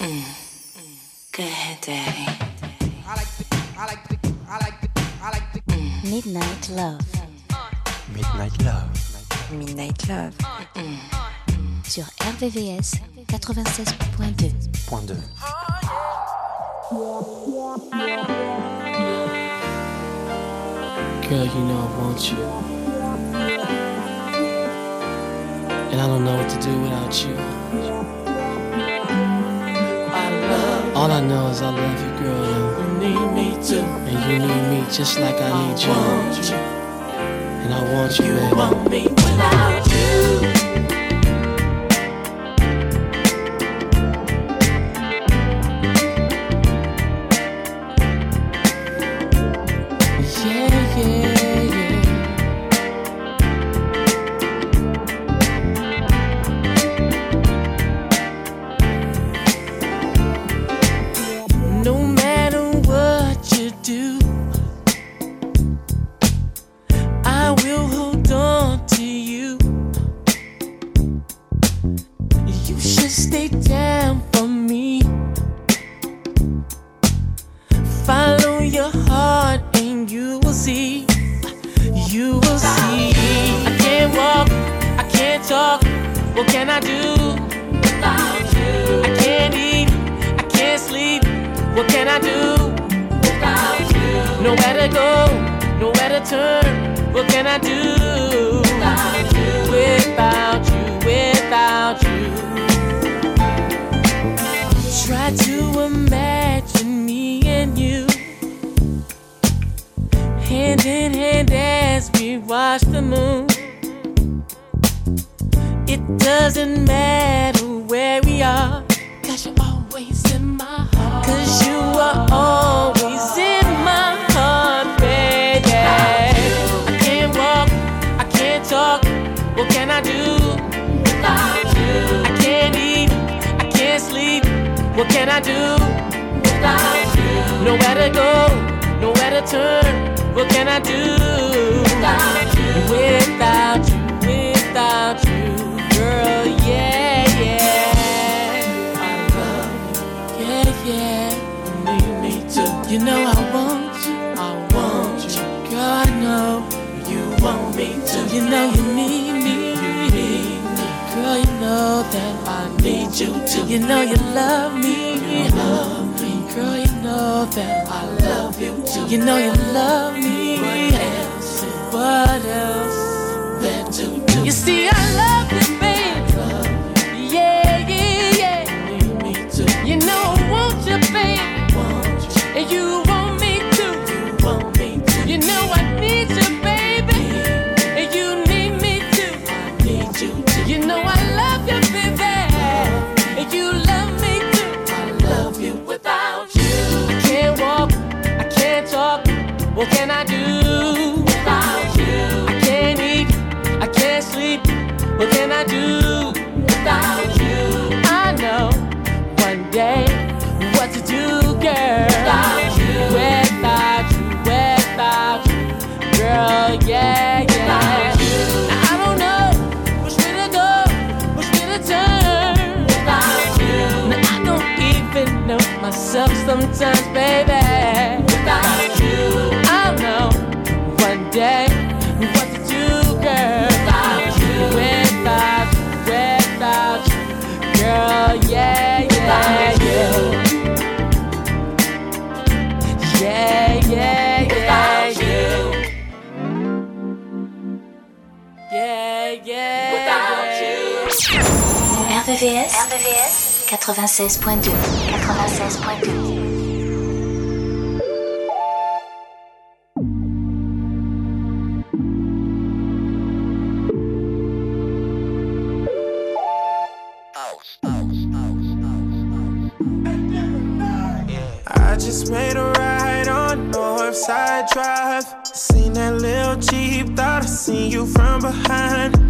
Go ahead, daddy. Midnight Love Midnight Love. Midnight Love. sur RVVS 96.2. Point 2. Girl, you know I want you. And I don't know what to do without you. All I know is I love you, girl. You need me too. And you need me just like I need you. And I want you, baby. want me without in hand as we watch the moon. It doesn't matter where we are. Cause you're always in my heart. Cause you are always in my heart, baby. I can't walk, I can't talk. What can I do? without you, I can't eat, I can't sleep. What can I do? without you, Nowhere to go, nowhere to turn. What can I do? without you, Without you, without you, girl, yeah, yeah. I love you, yeah, yeah. You need me too. You know I want you, I want you. Girl, I know you want me too. You know you need me, you need me. Girl, you know that I need you too. You know you love me, you love you that I love you too. You know you love me. What else? What else? To do. You see, I love you, baby. Yeah, yeah, yeah. You know I want you, baby. And you myself sometimes, baby. without you, I know one day what to do, girl. without you, Without without you, girl, yeah, yeah, Without yeah. Yeah, yeah, yeah, without yeah. you, Yeah, yeah. without you. RVVS 96.2. 96.2. I just made a ride on Northside Drive. Seen that little Jeep, thought I seen you from behind.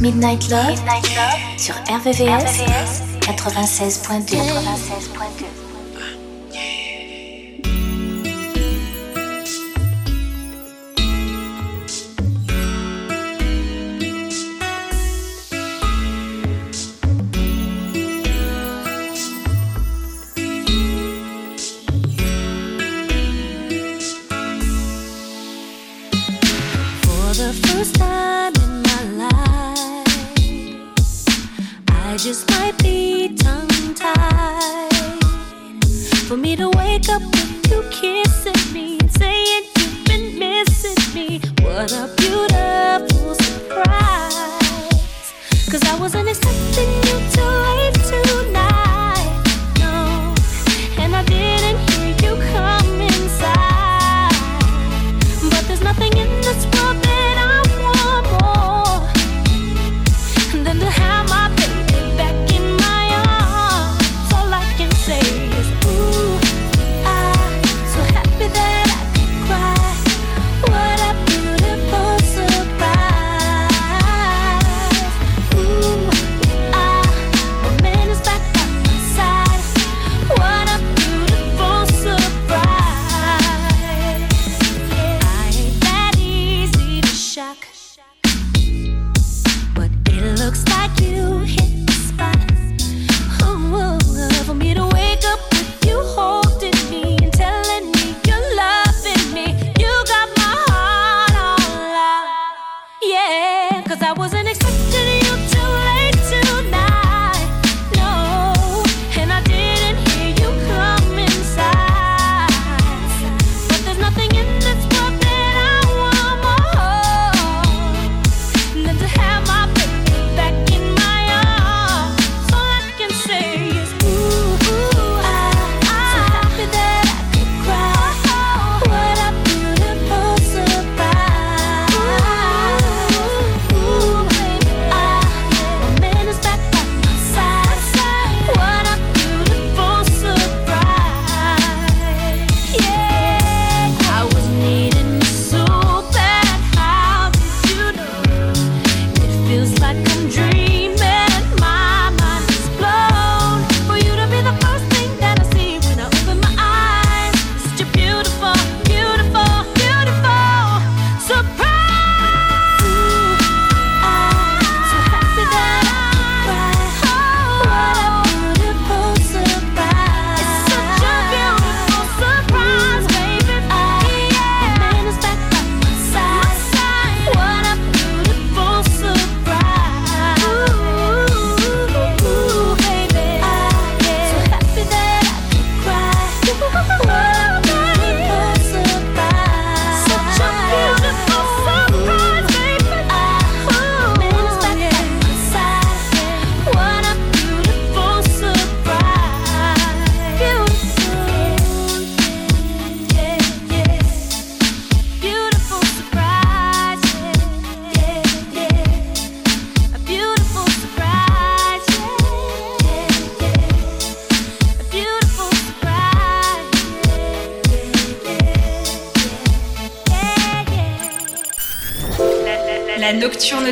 Midnight Love, sur RVVS, 96.2. For the first time just might be tongue tied. For me to wake up with you kissing me saying you've been missing me. What a beautiful surprise. Cause I wasn't expecting you to leave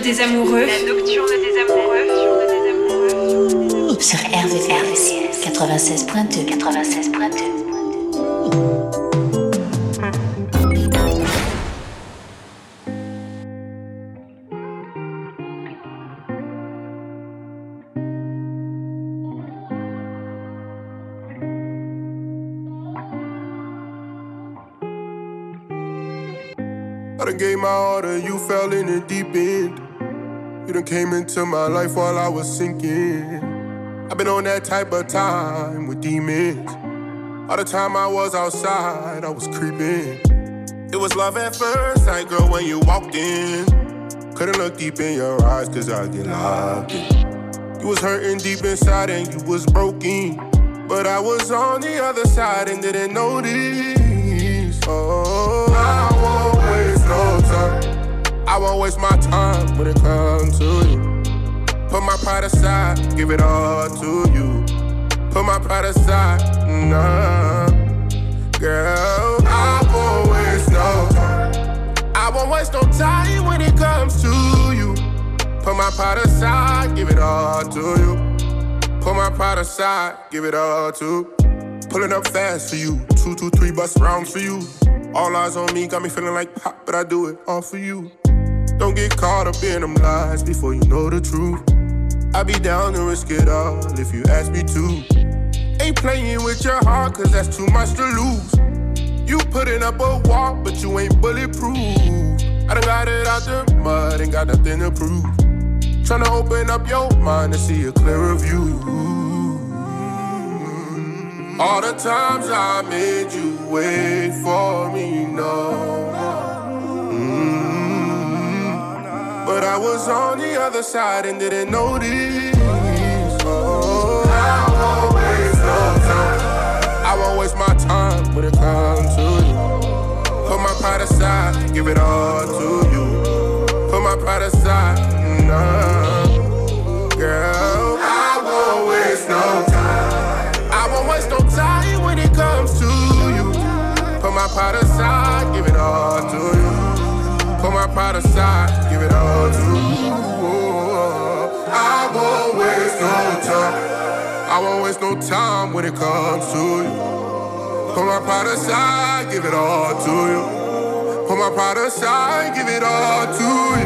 des amoureux. La nocturne des amoureux. Sur RVCS 96.2 96.2 I done gave my to you, fell in the deep end. You done came into my life while I was sinking. I've been on that type of time with demons. All the time I was outside, I was creeping. It was love at first sight, girl, when you walked in. Couldn't look deep in your eyes, cause I get locked in. You was hurting deep inside and you was broken. But I was on the other side and didn't notice. Oh, I won't waste my time when it comes to you. Put my pride aside, give it all to you. Put my pride aside, nah. Girl, I won't waste no time. I won't waste no time when it comes to you. Put my pride aside, give it all to you. Put my pride aside, give it all to. Pulling up fast for you, two, two, three bus rounds for you. All eyes on me, got me feeling like pop, but I do it all for you. Don't get caught up in them lies before you know the truth. I be down to risk it all if you ask me to. Ain't playing with your heart, cause that's too much to lose. You putting up a wall, but you ain't bulletproof. I done got it out the mud, ain't got nothing to prove. Tryna open up your mind to see a clearer view. All the times I made you wait for me, no. Mm. But I was on the other side and didn't notice. Oh, I won't waste no time. I won't waste my time when it comes to you. Put my pride aside, give it all to you. Put my pride aside, nah. Girl, I won't waste no time. I won't waste no time when it comes to you. Put my pride aside, give it all to you. Put my pride aside, I won't waste no time. I won't waste no time when it comes to you. Put my pride aside, give it all to you. Put my pride aside, give it all to you.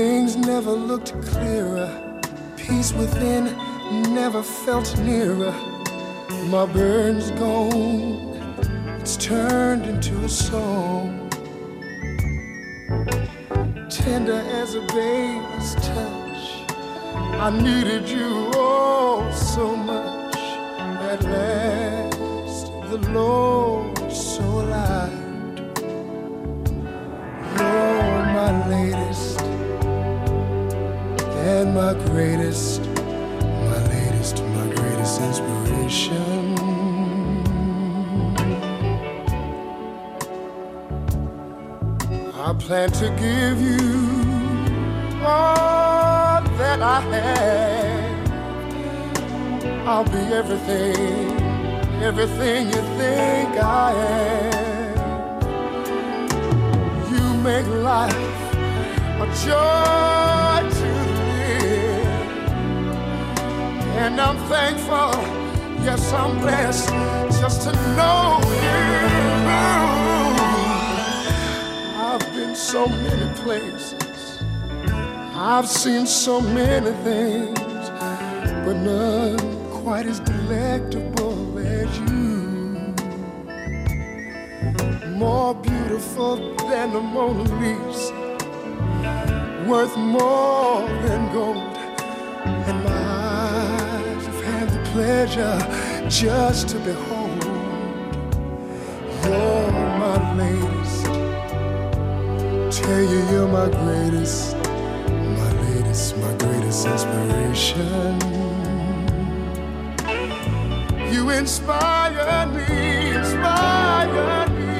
Things never looked clearer, peace within never felt nearer. My burn's gone, it's turned into a song. Tender as a baby's touch. I needed you oh so much. At last, the Lord so alive. You're my latest and my greatest, my latest, my greatest inspiration. I plan to give you all that I have. I'll be everything, everything you think I am. You make life a joy And I'm thankful, yes, I'm blessed just to know you. I've been so many places, I've seen so many things, but none quite as delectable as you. More beautiful than the Mona Lisa, worth more than gold. Pleasure just to behold. You're my latest. Tell you you're my greatest, my latest, my greatest inspiration. You inspire me, inspire me.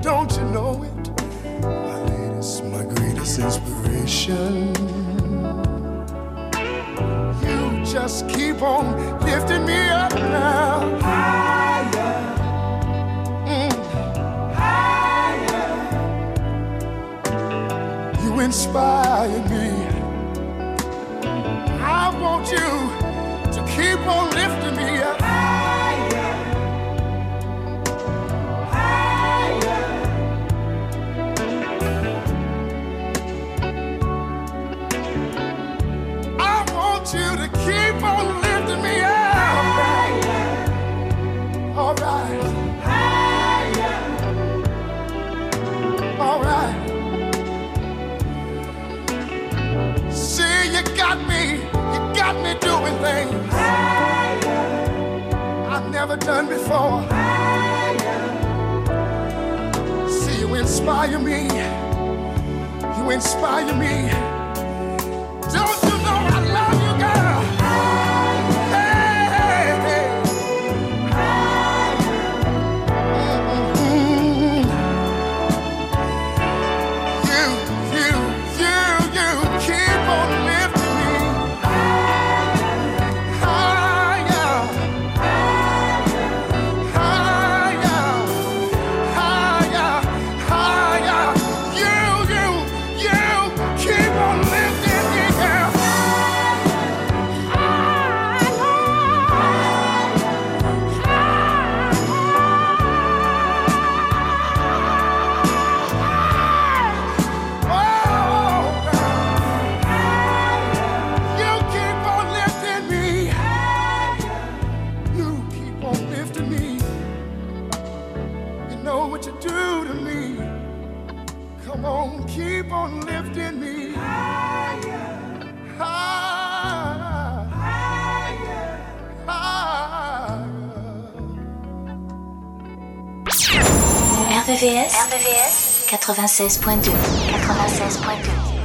Don't you know it? My latest, my greatest inspiration. Just keep on lifting me up now. Higher. Mm. Higher. You inspire me. I want you to keep on lifting me up. Done before. See, you inspire me. You inspire me. 96.2. 96.2.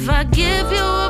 96.2 I can't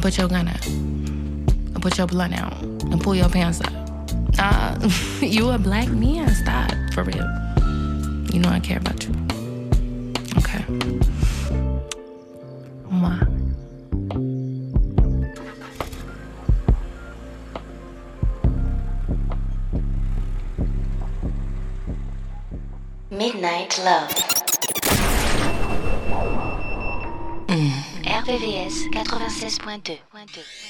And put your gun out. And put your blunt out. And pull your pants up. Uh, you a black man. Stop, for real. You know I care about you. Okay. Mwah. Midnight Love. RVVS 96.2.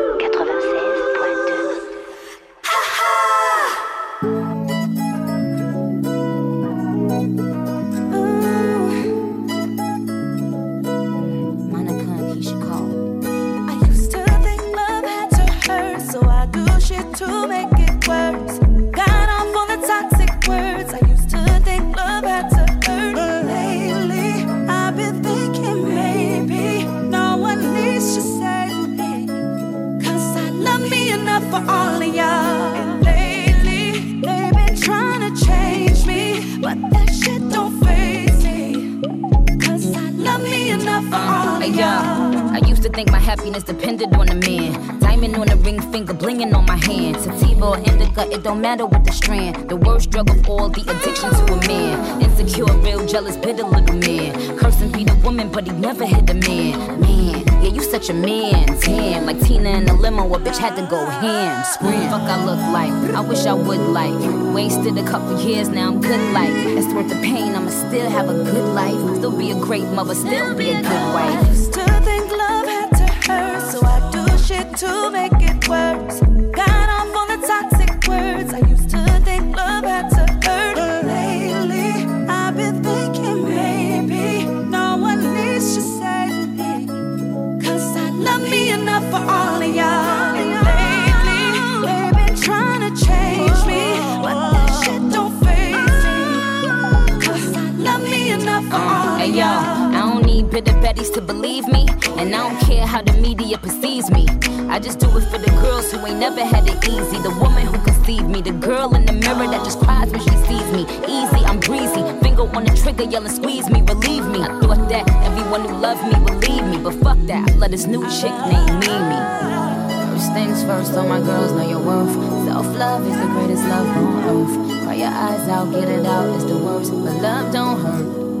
it don't matter what the strand. The worst drug of all, the addiction to a man. Insecure, real jealous, bitter little man. Cursing be the woman, but he never hit the man. Man, yeah, you such a man. Tan, like Tina in the limo, a bitch had to go ham. Scream, fuck I look like. I wish I would like. Wasted a couple years, now I'm good like. It's worth the pain, I'ma still have a good life. Still be a great mother, still be a good wife. I used to think love had to hurt, so I do shit to make betties to believe me, and I don't care how the media perceives me. I just do it for the girls who ain't never had it easy. The woman who conceived me, the girl in the mirror that just cries when she sees me. Easy, I'm breezy, finger on the trigger, yelling, squeeze me, relieve me. I thought that everyone who loved me would leave me, but fuck that, I let this new chick named Mimi. First things first, all my girls know your worth. Self love is the greatest love on earth. Cry your eyes out, get it out, it's the worst. But love don't hurt,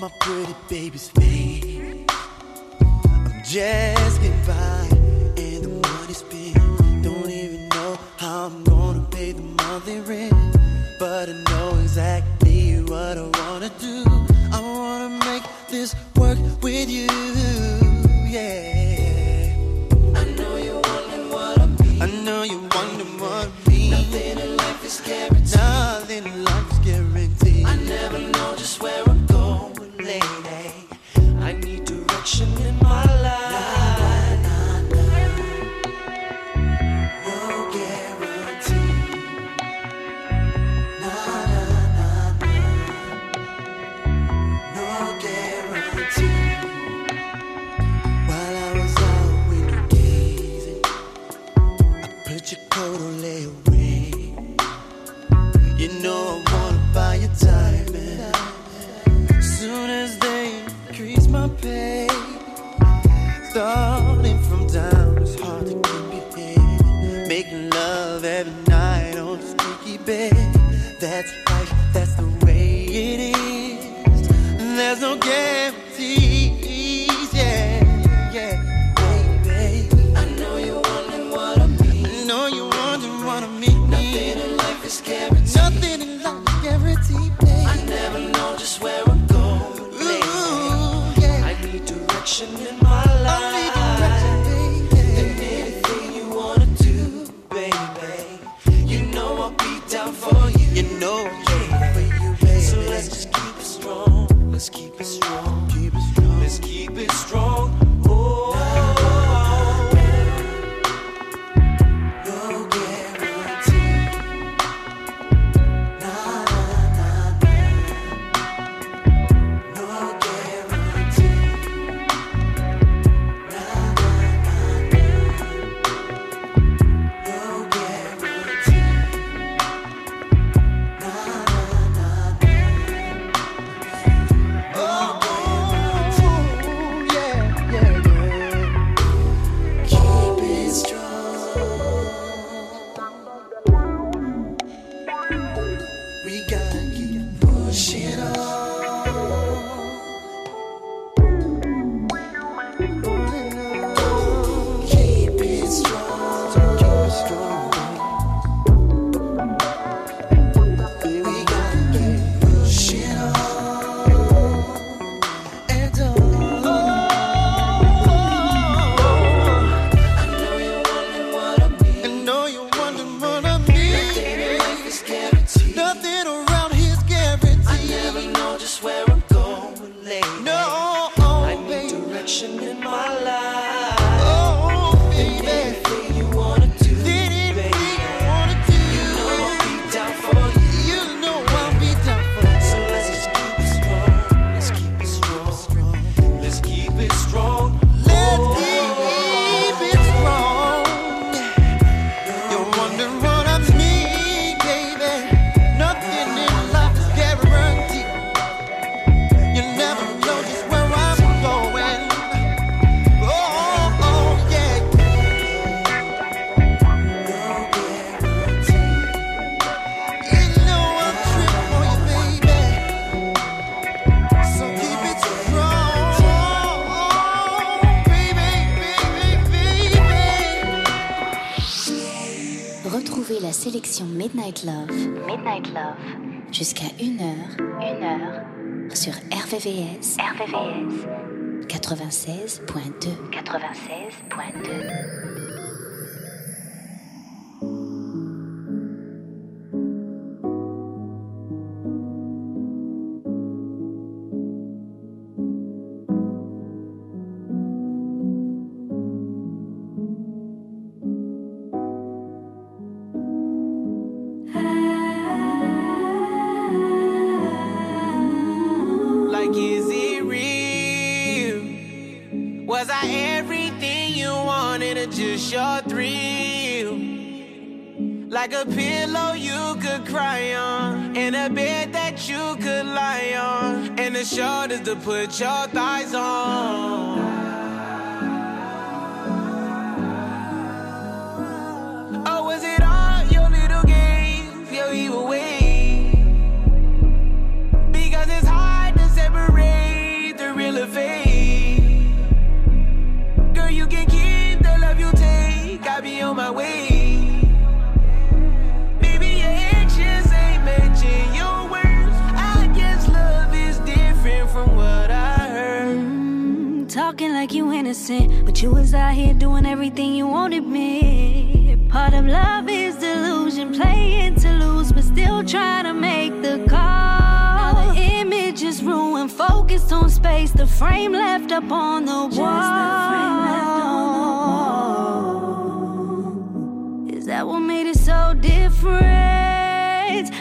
My pretty baby's face. I'm just wanna meet me. Nothing in life is guaranteed. Nothing in life is guaranteed. jusqu'à 1h. Heure, 1h. Heure. Sur RVVS. RVVS. 96.2. 96.2. to put your thighs on. innocent, but you was out here doing everything you wanted me. Part of love is delusion, playing to lose, but still trying to make the call. Now the image is ruined, focused on space, the frame left up on the Just wall. The is that what made it so different?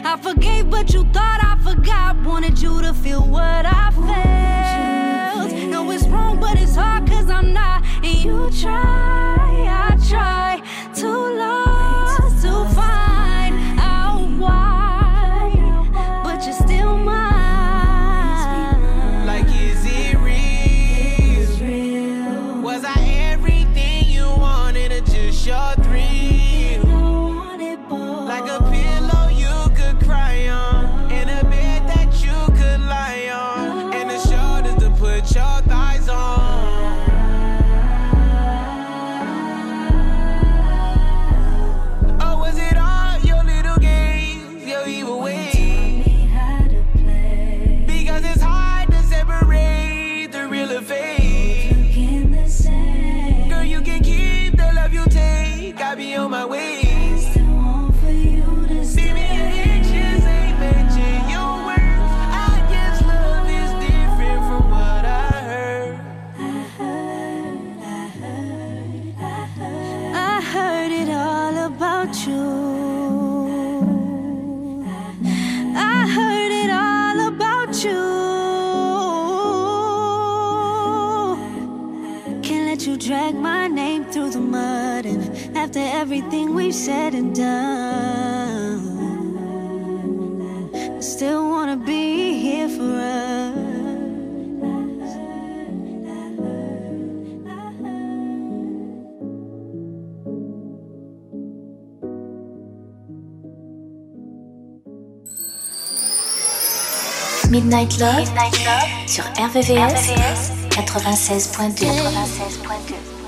I forgave, but you thought I forgot. Wanted you to feel what I felt but it's hard cause I'm not. And you try, I try to love. drag my name through the mud. And after everything we've said and done, I still wanna be here for us. Midnight Love, Midnight Love sur RVVS. RVVS. 96.2.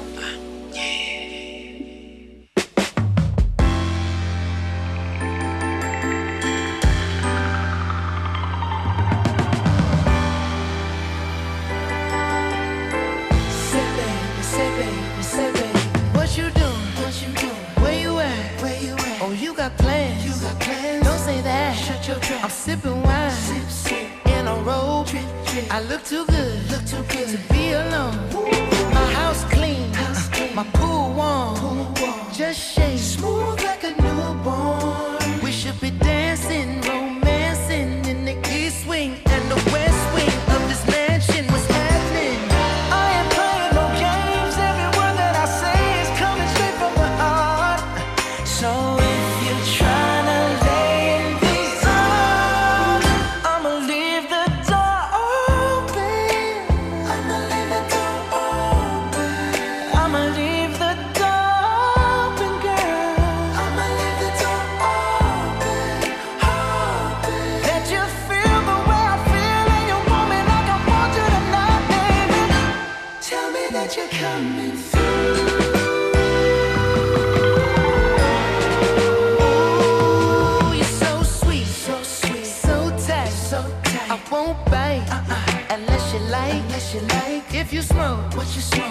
What you say?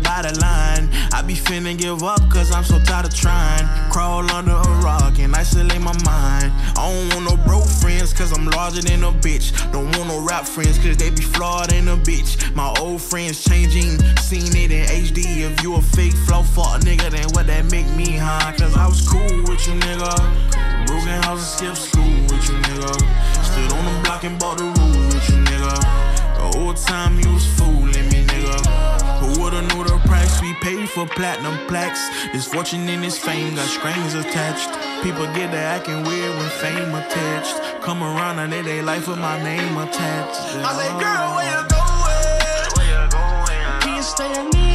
Think everybody lying. I be finna give up cause I'm so tired of trying. Crawl under a rock and isolate my mind. I don't want no broke friends cause I'm larger than a bitch. Don't want no rap friends cause they be flawed than a bitch. My old friends changing, seen it in HD. If you a fake flow fuck nigga, then what that make me, huh? Cause I was cool with you, nigga. Broken house and skip school with you, nigga. Stood on the block and bought the rules with you, nigga. The whole time you was fooling price we paid for platinum plaques? This fortune and this fame got strings attached. People get to acting weird when fame attached. Come around and they they life with my name attached. I say, girl, where you going? Where you going? Can you stay a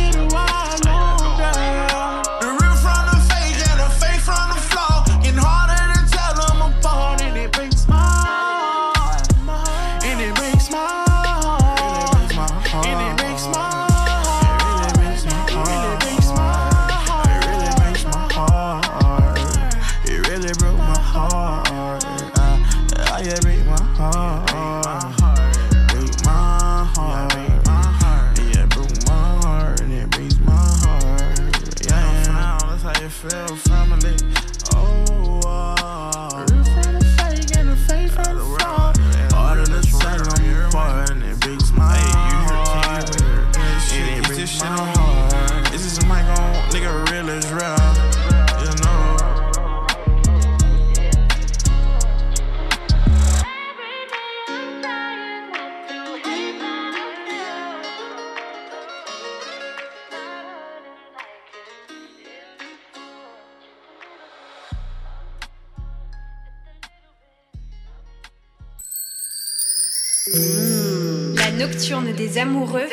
des amoureux.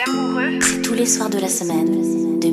C'est tous les soirs de la semaine, de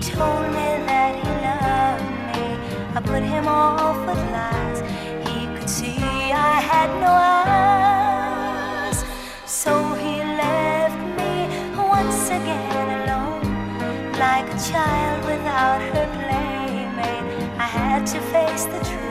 told me that he loved me. I put him off with lies. He could see I had no eyes. So he left me once again alone. Like a child without her playmate, I had to face the truth.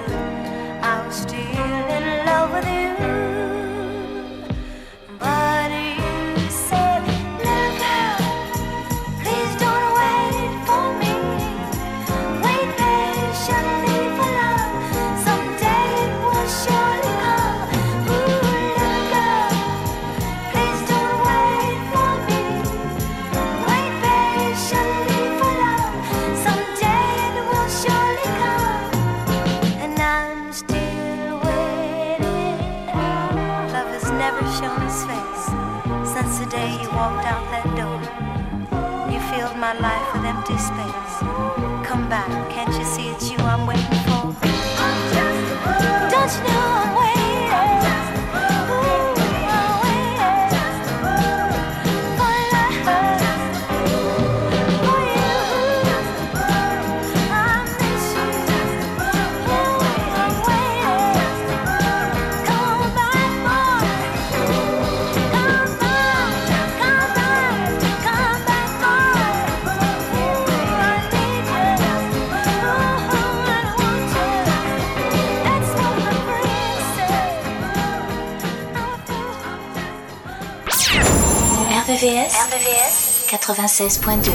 96.2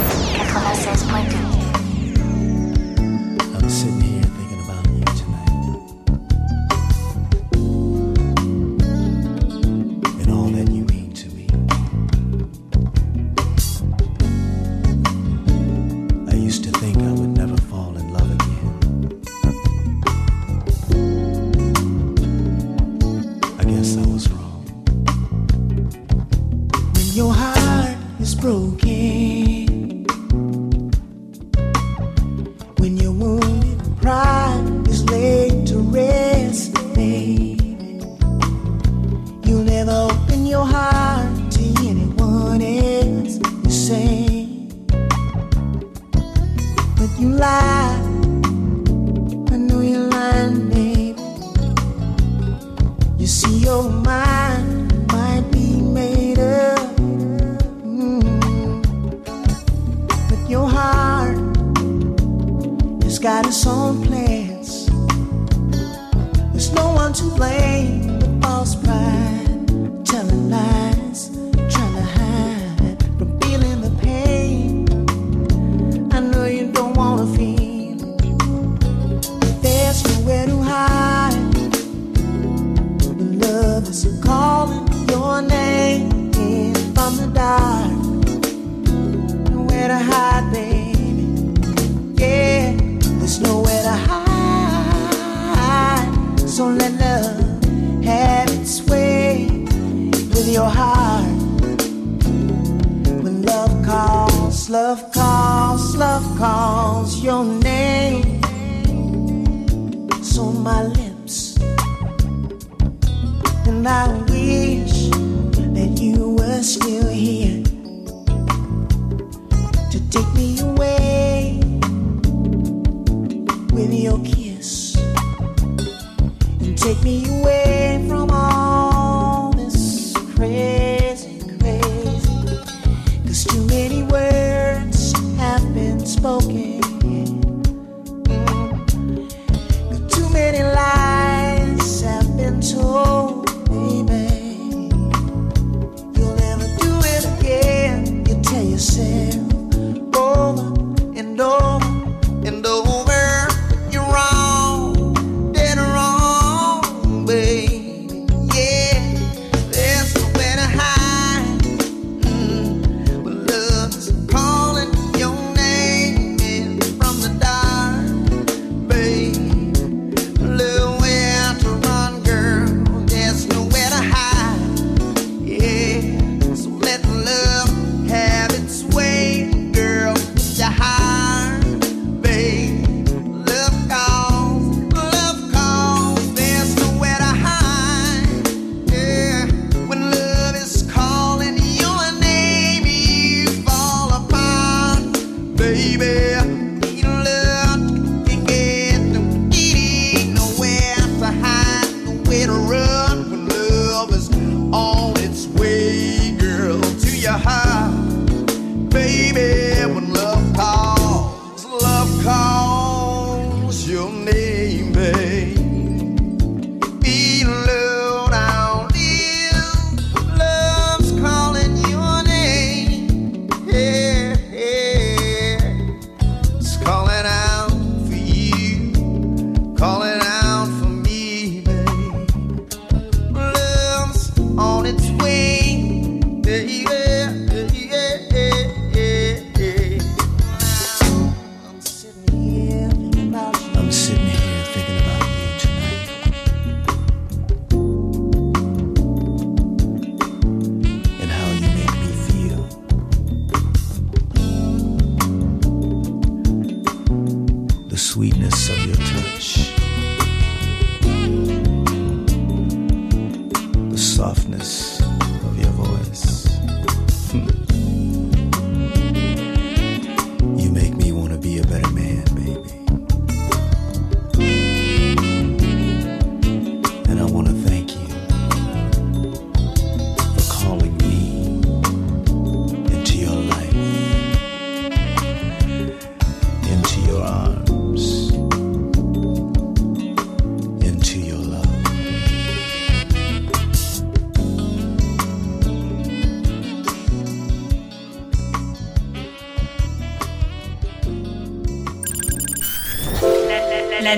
96.2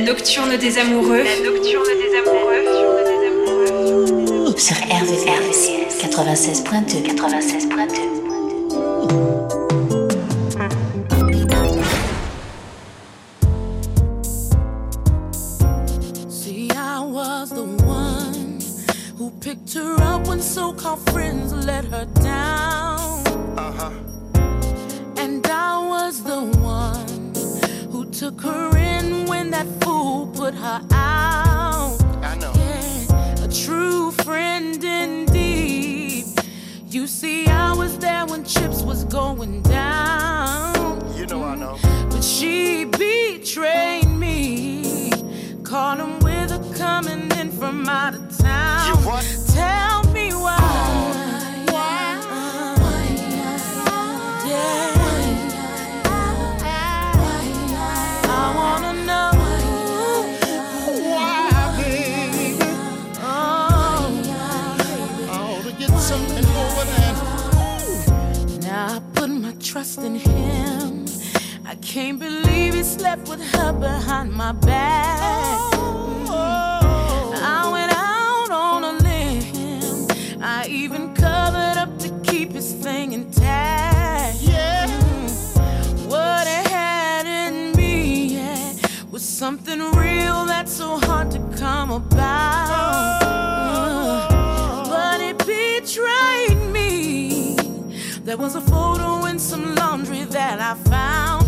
nocturne des amoureux. La nocturne des amoureux. Sur RVRVCS 96.2 96.2 out of town. You what? Tell me why. Oh. Why? Why? why? Yeah. Trust in him. I can't believe he slept with her behind my back. Oh. I even covered up to keep his thing intact. Yeah. Mm. What I had in me yeah, was something real that's so hard to come about. Oh. But it betrayed me. There was a photo in some laundry that I found.